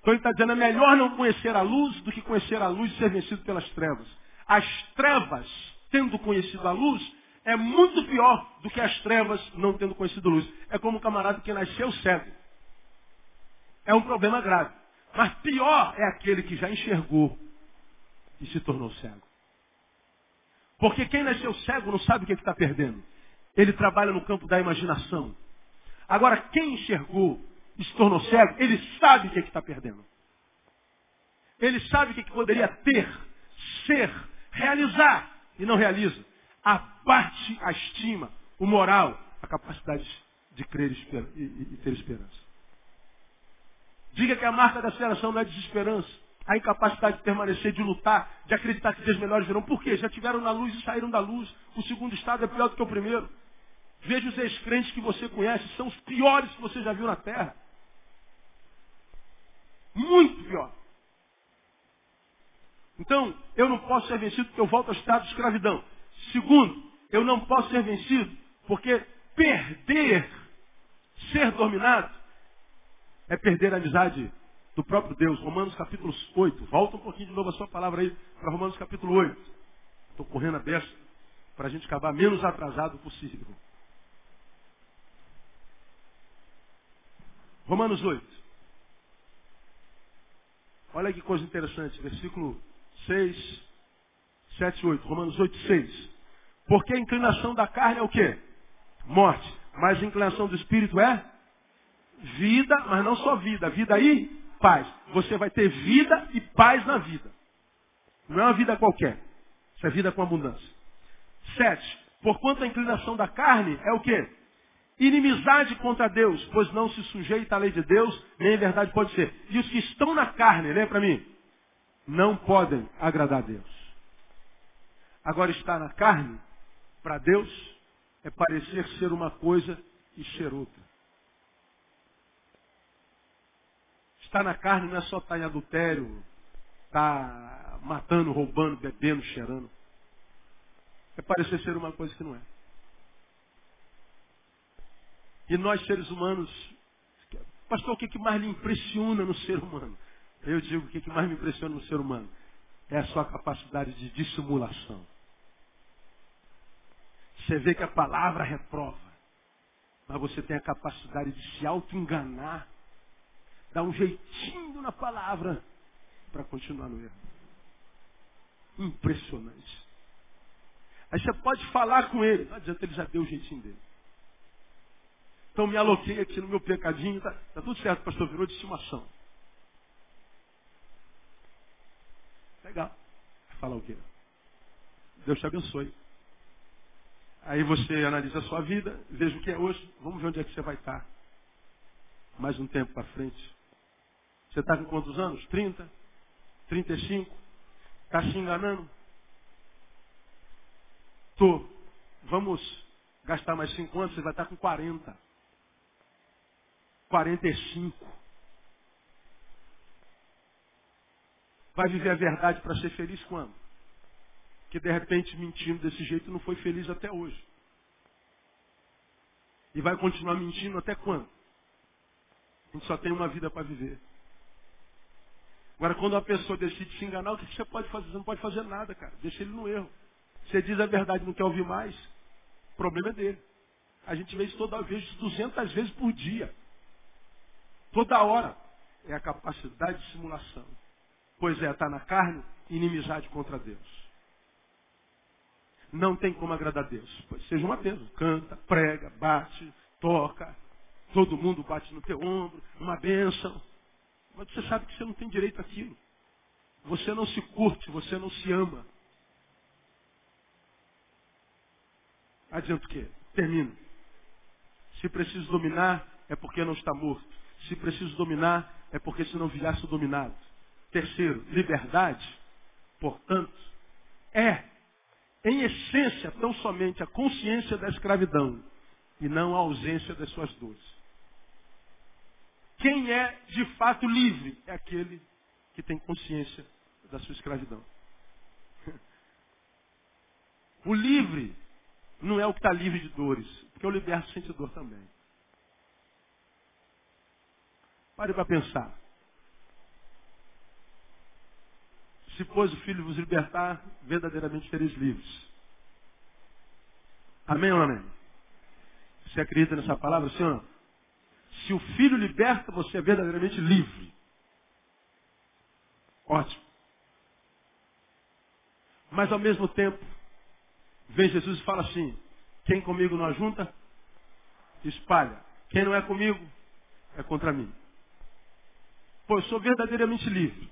Então ele está dizendo, é melhor não conhecer a luz do que conhecer a luz e ser vencido pelas trevas. As trevas, tendo conhecido a luz, é muito pior do que as trevas não tendo conhecido a luz. É como um camarada que nasceu cego. É um problema grave. Mas pior é aquele que já enxergou e se tornou cego. Porque quem nasceu cego não sabe o que é está perdendo. Ele trabalha no campo da imaginação. Agora, quem enxergou e se tornou cego, ele sabe o que é está perdendo. Ele sabe o que, é que poderia ter, ser, realizar e não realiza. Abate a estima, o moral, a capacidade de crer e, ter esperança. Diga que a marca da aceleração não é desesperança. A incapacidade de permanecer, de lutar, de acreditar que dias melhores virão. Por quê? Já tiveram na luz e saíram da luz. O segundo estado é pior do que o primeiro. Veja os ex-crentes que você conhece, são os piores que você já viu na terra. Muito pior. Então, eu não posso ser vencido porque eu volto ao estado de escravidão. Segundo, eu não posso ser vencido porque perder, ser dominado, é perder a amizade do próprio Deus. Romanos capítulo 8. Volta um pouquinho de novo a sua palavra aí para Romanos capítulo 8. Estou correndo a beça para a gente acabar menos atrasado possível. Romanos 8. Olha que coisa interessante, versículo 6, 7, 8. Romanos 8, 6. Porque a inclinação da carne é o quê? Morte. Mas a inclinação do espírito é vida, mas não só vida. Vida e paz. Você vai ter vida e paz na vida. Não é uma vida qualquer. Isso é vida com abundância. 7. Porquanto a inclinação da carne é o quê? Inimizade contra Deus, pois não se sujeita à lei de Deus, nem em verdade pode ser. E os que estão na carne, lembra para mim, não podem agradar a Deus. Agora, estar na carne, para Deus, é parecer ser uma coisa e ser outra. Estar na carne não é só estar em adultério, estar matando, roubando, bebendo, cheirando. É parecer ser uma coisa que não é. E nós, seres humanos, pastor, o que, mais lhe impressiona no ser humano? Eu digo, o que mais me impressiona no ser humano? É a sua capacidade de dissimulação. Você vê que a palavra reprova, mas você tem a capacidade de se auto-enganar, dar um jeitinho na palavra para continuar no erro. Impressionante. Aí você pode falar com ele, não adianta, ele já deu o jeitinho dele. Então me aloquei aqui no meu pecadinho. Está tá tudo certo, pastor. Virou de estimação. Legal. Vai falar o quê? Deus te abençoe. Aí você analisa a sua vida, veja o que é hoje. Vamos ver onde é que você vai estar. Mais um tempo para frente. Você está com quantos anos? 30? 35? Está se enganando? Estou. Vamos gastar mais 5 anos, você vai estar com 40. 45. Vai viver a verdade para ser feliz quando? Que de repente mentindo desse jeito não foi feliz até hoje. E vai continuar mentindo até quando? A gente só tem uma vida para viver. Agora, quando uma pessoa decide se enganar, o que você pode fazer? Você não pode fazer nada, cara. Deixa ele no erro. Você diz a verdade não quer ouvir mais, o problema é dele. A gente vê isso toda vez, 200 vezes por dia. Toda hora. É a capacidade de simulação. Pois é, está na carne, inimizade contra Deus. Não tem como agradar a Deus. Pois seja uma bênção. Canta, prega, bate, toca. Todo mundo bate no teu ombro. Uma bênção. Mas você sabe que você não tem direito àquilo. Você não se curte, você não se ama. Adianta o quê? Termino. Se preciso dominar, é porque não está morto. Se preciso dominar, é porque se não viesse dominado. Terceiro, liberdade, portanto, é, em essência, tão somente a consciência da escravidão e não a ausência das suas dores. Quem é de fato livre é aquele que tem consciência da sua escravidão. O livre não é o que está livre de dores, porque o liberto sente dor também. Pare para pensar. Se pois o Filho vos libertar, verdadeiramente sereis livres. Amém ou amém? Você acredita nessa palavra, Senhor? Se o filho liberta, você é verdadeiramente livre. Ótimo. Mas ao mesmo tempo, vem Jesus e fala assim: quem comigo não ajunta, espalha. Quem não é comigo, é contra mim. Pô, eu sou verdadeiramente livre.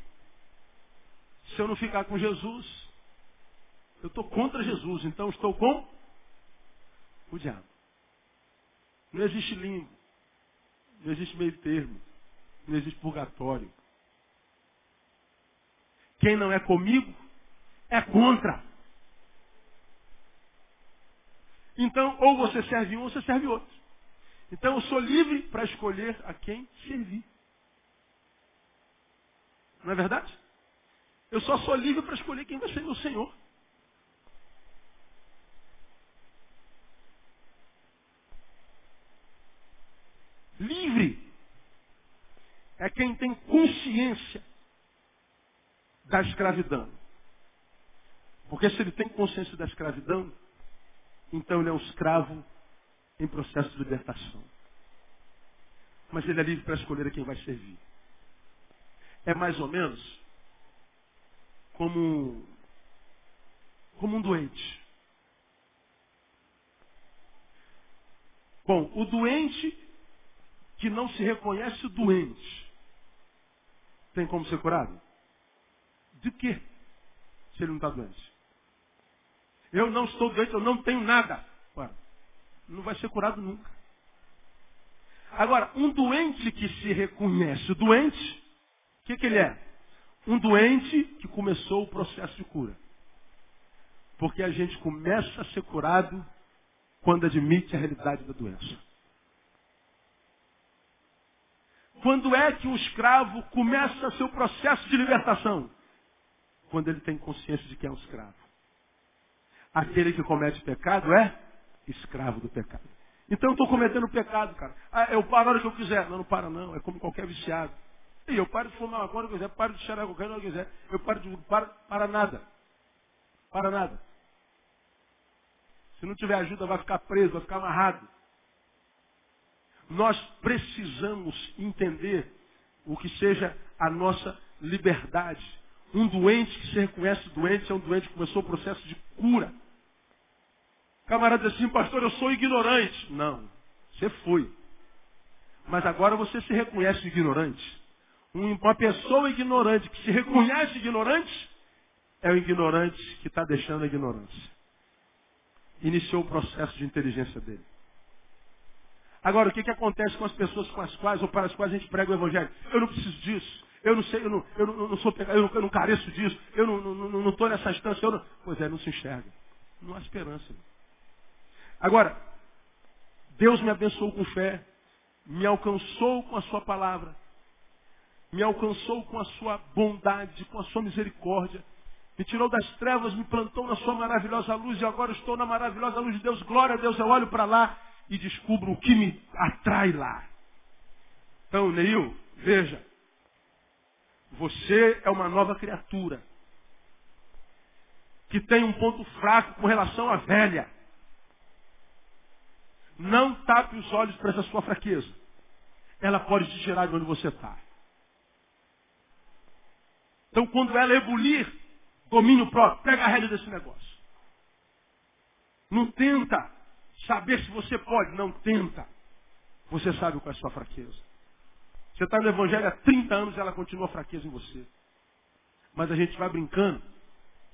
Se eu não ficar com Jesus, eu estou contra Jesus, então estou com o diabo. Não existe limbo. Não existe meio termo. Não existe purgatório. Quem não é comigo é contra. Então, ou você serve um ou você serve outro. Então, eu sou livre para escolher a quem servir. Não é verdade? Eu só sou livre para escolher quem vai ser meu Senhor. Livre é quem tem consciência da escravidão. Porque se ele tem consciência da escravidão, então ele é um escravo em processo de libertação. Mas ele é livre para escolher a quem vai servir. É mais ou menos como, como um doente. Bom, o doente que não se reconhece doente, tem como ser curado? De quê? Se ele não está doente. Eu não estou doente, eu não tenho nada. Ué, não vai ser curado nunca. Agora, um doente que se reconhece doente, que, que ele é? Um doente que começou o processo de cura. Porque a gente começa a ser curado quando admite a realidade da doença. Quando é que o escravo começa seu processo de libertação? Quando ele tem consciência de que é um escravo. Aquele que comete pecado é escravo do pecado. Então eu estou cometendo pecado, cara. Ah, eu paro a hora que eu quiser. Não, não para não. É como qualquer viciado. E eu paro de fumar quando eu quiser, paro de cheirar hora que eu quiser. Eu paro de. Para, para nada. Para nada. Se não tiver ajuda, vai ficar preso, vai ficar amarrado. Nós precisamos entender o que seja a nossa liberdade. Um doente que se reconhece doente é um doente que começou o processo de cura. Camarada assim, pastor, eu sou ignorante. Não, você foi. Mas agora você se reconhece ignorante. Uma pessoa ignorante que se reconhece ignorante é o ignorante que está deixando a ignorância. Iniciou o processo de inteligência dele. Agora, o que, que acontece com as pessoas com as quais ou para as quais a gente prega o Evangelho? Eu não preciso disso. Eu não sei, eu não, eu não, não sou pecador, eu eu não careço disso. Eu não estou nessa instância. Eu não... Pois é, não se enxerga. Não há esperança. Agora, Deus me abençoou com fé, me alcançou com a sua palavra, me alcançou com a sua bondade, com a sua misericórdia, me tirou das trevas, me plantou na sua maravilhosa luz e agora estou na maravilhosa luz de Deus. Glória a Deus, eu olho para lá e descubro o que me atrai lá. Então, Neil, veja. Você é uma nova criatura. Que tem um ponto fraco com relação à velha. Não tape os olhos para essa sua fraqueza. Ela pode te tirar de onde você está. Então, quando ela ebulir, domínio próprio, pega a rédea desse negócio. Não tenta saber se você pode, não tenta. Você sabe qual é a sua fraqueza. Você está no Evangelho há 30 anos e ela continua fraqueza em você. Mas a gente vai brincando,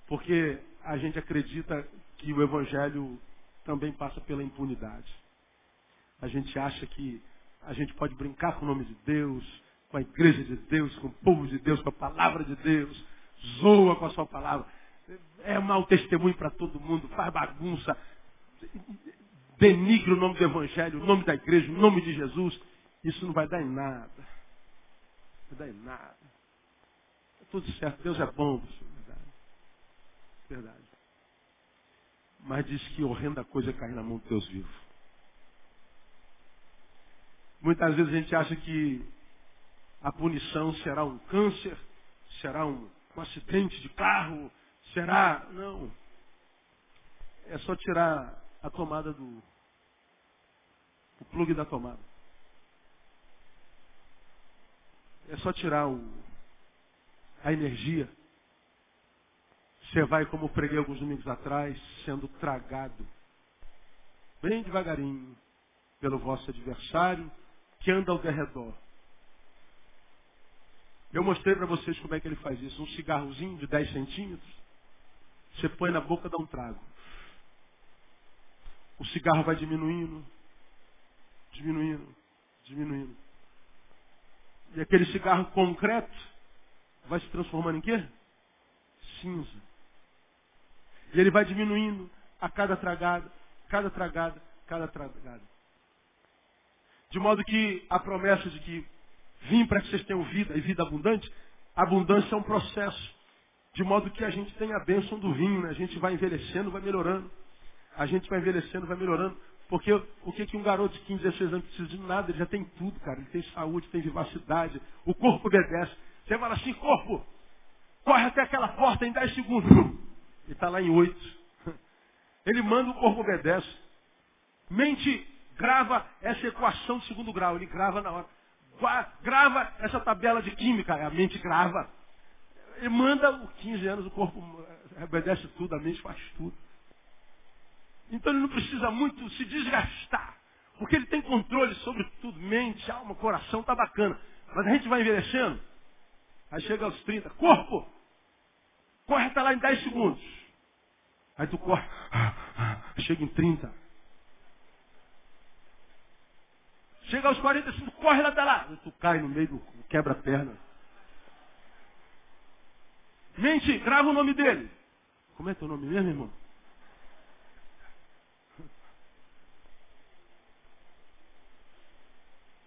porque a gente acredita que o Evangelho também passa pela impunidade. A gente acha que a gente pode brincar com o nome de Deus, com a igreja de Deus, com o povo de Deus, com a palavra de Deus, zoa com a sua palavra, é mau testemunho para todo mundo, faz bagunça, denigre o nome do Evangelho, o nome da igreja, o nome de Jesus. Isso não vai dar em nada. Não vai dar em nada. É tudo certo, Deus é bom, verdade. Verdade. Mas diz que horrenda coisa é cair na mão de Deus vivo. Muitas vezes a gente acha que a punição será um câncer, será um, um acidente de carro, será. Não. É só tirar a tomada do. o plug da tomada. É só tirar o, a energia. Você vai, como preguei alguns domingos atrás, sendo tragado, bem devagarinho, pelo vosso adversário que anda ao derredor. Eu mostrei para vocês como é que ele faz isso. Um cigarrozinho de 10 centímetros, você põe na boca, dá um trago. O cigarro vai diminuindo, diminuindo, diminuindo. E aquele cigarro concreto vai se transformando em quê? Cinza. E ele vai diminuindo a cada tragada, cada tragada, cada tragada. De modo que a promessa de que vim para que vocês tenham vida e vida abundante, abundância é um processo. De modo que a gente tem a bênção do vinho, né? a gente vai envelhecendo, vai melhorando. A gente vai envelhecendo, vai melhorando. Porque o que, que um garoto de 15, 16 anos precisa de nada? Ele já tem tudo, cara. Ele tem saúde, tem vivacidade. O corpo obedece. Você fala assim, corpo, corre até aquela porta em 10 segundos. Ele está lá em 8. Ele manda, o corpo obedece. Mente grava essa equação de segundo grau. Ele grava na hora. Grava essa tabela de química. A mente grava. Ele manda, 15 anos, o corpo obedece tudo, a mente faz tudo. Então ele não precisa muito se desgastar. Porque ele tem controle sobre tudo, mente, alma, coração, tá bacana. Mas a gente vai envelhecendo. Aí chega aos 30, corpo! Corre até lá em 10 segundos. Aí tu corre, chega em 30. Chega aos 45, corre lá até lá. Tu cai no meio do quebra-perna. Mente, grava o nome dele. Como é teu nome mesmo, irmão?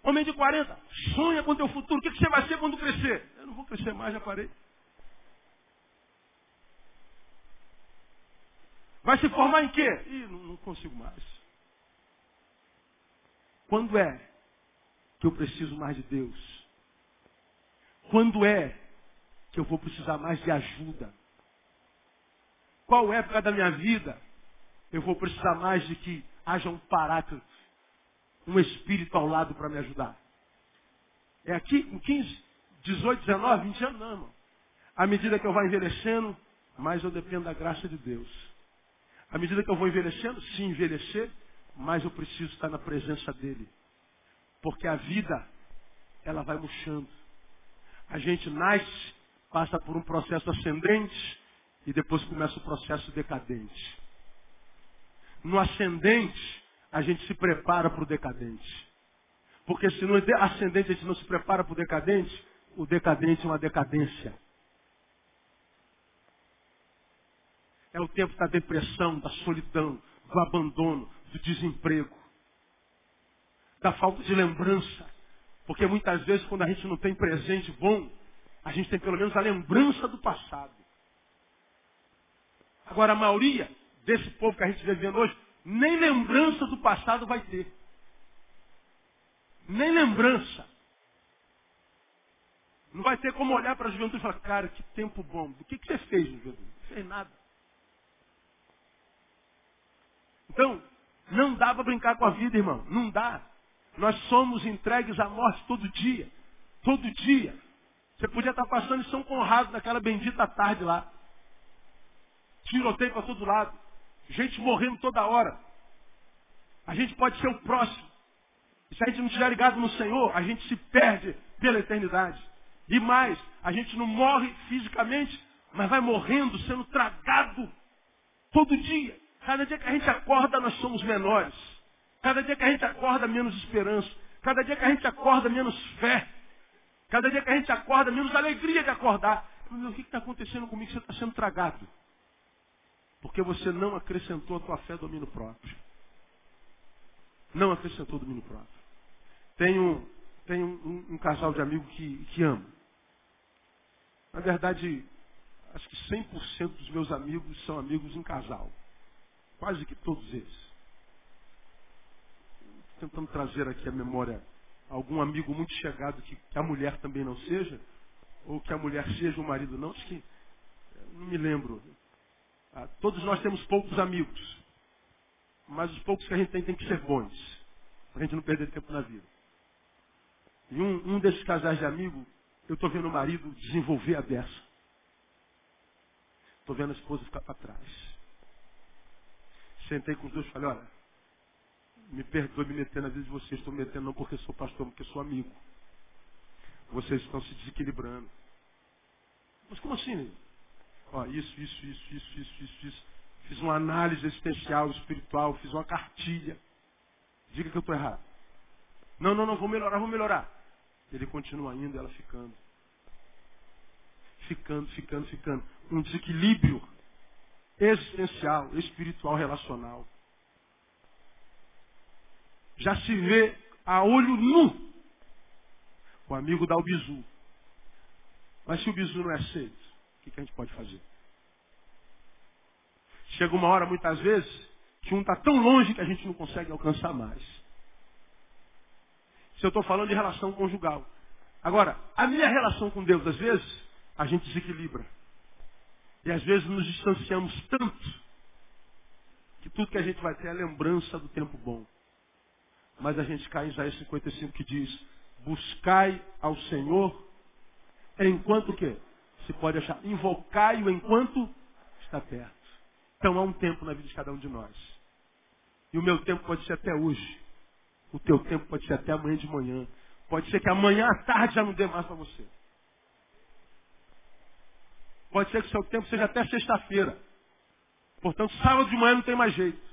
Homem de 40, sonha com o teu futuro. O que você vai ser quando crescer? Eu não vou crescer mais, já parei. Vai se formar em quê? Ih, não, não consigo mais. Quando é que eu preciso mais de Deus? Quando é que eu vou precisar mais de ajuda? Qual época da minha vida eu vou precisar mais de que haja um paráclito, um espírito ao lado para me ajudar? É aqui, com 15, 18, 19, 20 anos? Não, irmão. À medida que eu vou envelhecendo, mais eu dependo da graça de Deus. À medida que eu vou envelhecendo, se envelhecer, mais eu preciso estar na presença dEle. Porque a vida, ela vai murchando. A gente nasce, passa por um processo ascendente e depois começa o processo decadente. No ascendente, a gente se prepara para o decadente. Porque se no ascendente a gente não se prepara para o decadente, o decadente é uma decadência. É o tempo da depressão, da solidão, do abandono, do desemprego da falta de lembrança. Porque muitas vezes, quando a gente não tem presente bom, a gente tem pelo menos a lembrança do passado. Agora, a maioria desse povo que a gente vê vivendo hoje, nem lembrança do passado vai ter. Nem lembrança. Não vai ter como olhar para a juventude e falar, cara, que tempo bom. O que, que você fez, juventude? Não fez nada. Então, não dá para brincar com a vida, irmão. Não dá. Nós somos entregues à morte todo dia. Todo dia. Você podia estar passando em São Conrado naquela bendita tarde lá. Tiroteio para todo lado. Gente morrendo toda hora. A gente pode ser o próximo. Se a gente não estiver ligado no Senhor, a gente se perde pela eternidade. E mais, a gente não morre fisicamente, mas vai morrendo, sendo tragado todo dia. Cada dia que a gente acorda, nós somos menores. Cada dia que a gente acorda, menos esperança. Cada dia que a gente acorda, menos fé. Cada dia que a gente acorda, menos alegria de acordar. o que está acontecendo comigo? Você está sendo tragado. Porque você não acrescentou a tua fé domínio próprio. Não acrescentou domínio próprio. Tenho, tenho um, um, um casal de amigos que, que amo. Na verdade, acho que 100% dos meus amigos são amigos em casal. Quase que todos eles. Tentando trazer aqui a memória algum amigo muito chegado que, que a mulher também não seja, ou que a mulher seja o marido não, acho que não me lembro. Ah, todos nós temos poucos amigos, mas os poucos que a gente tem tem que ser bons, para a gente não perder tempo na vida. E um, um desses casais de amigos, eu estou vendo o marido desenvolver a dessa. Estou vendo a esposa ficar para trás. Sentei com os dois e falei, olha, me perdoe me meter na vida de vocês, estou me metendo não porque sou pastor, porque sou amigo. Vocês estão se desequilibrando. Mas como assim? Ó, isso, isso, isso, isso, isso, isso, isso. Fiz uma análise existencial, espiritual, fiz uma cartilha. Diga que eu estou errado. Não, não, não, vou melhorar, vou melhorar. Ele continua indo, ela ficando. Ficando, ficando, ficando. Um desequilíbrio existencial, espiritual, relacional. Já se vê a olho nu. O amigo dá o bizu. Mas se o bizu não é aceito, o que, a gente pode fazer? Chega uma hora, muitas vezes, que um está tão longe que a gente não consegue alcançar mais. Se eu estou falando de relação conjugal. Agora, a minha relação com Deus, às vezes, a gente desequilibra. E às vezes nos distanciamos tanto que tudo que a gente vai ter é lembrança do tempo bom. Mas a gente cai em Isaías 55 que diz, buscai ao Senhor enquanto o quê? Se pode achar, invocai-o enquanto está perto. Então há um tempo na vida de cada um de nós. E o meu tempo pode ser até hoje. O teu tempo pode ser até amanhã de manhã. Pode ser que amanhã à tarde já não dê mais para você. Pode ser que o seu tempo seja até sexta-feira. Portanto, sábado de manhã não tem mais jeito.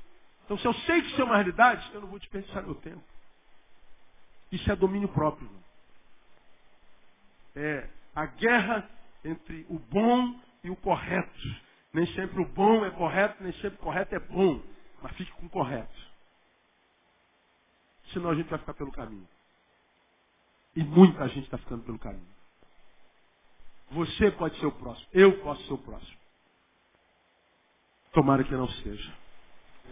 Então, se eu sei que isso é uma realidade, eu não vou desperdiçar meu tempo. Isso é domínio próprio. É a guerra entre o bom e o correto. Nem sempre o bom é correto, nem sempre o correto é bom. Mas fique com o correto. Senão a gente vai ficar pelo caminho. E muita gente está ficando pelo caminho. Você pode ser o próximo. Eu posso ser o próximo. Tomara que não seja.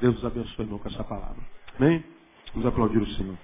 Deus abençoe, irmão, com essa palavra. Amém? Vamos aplaudir o Senhor.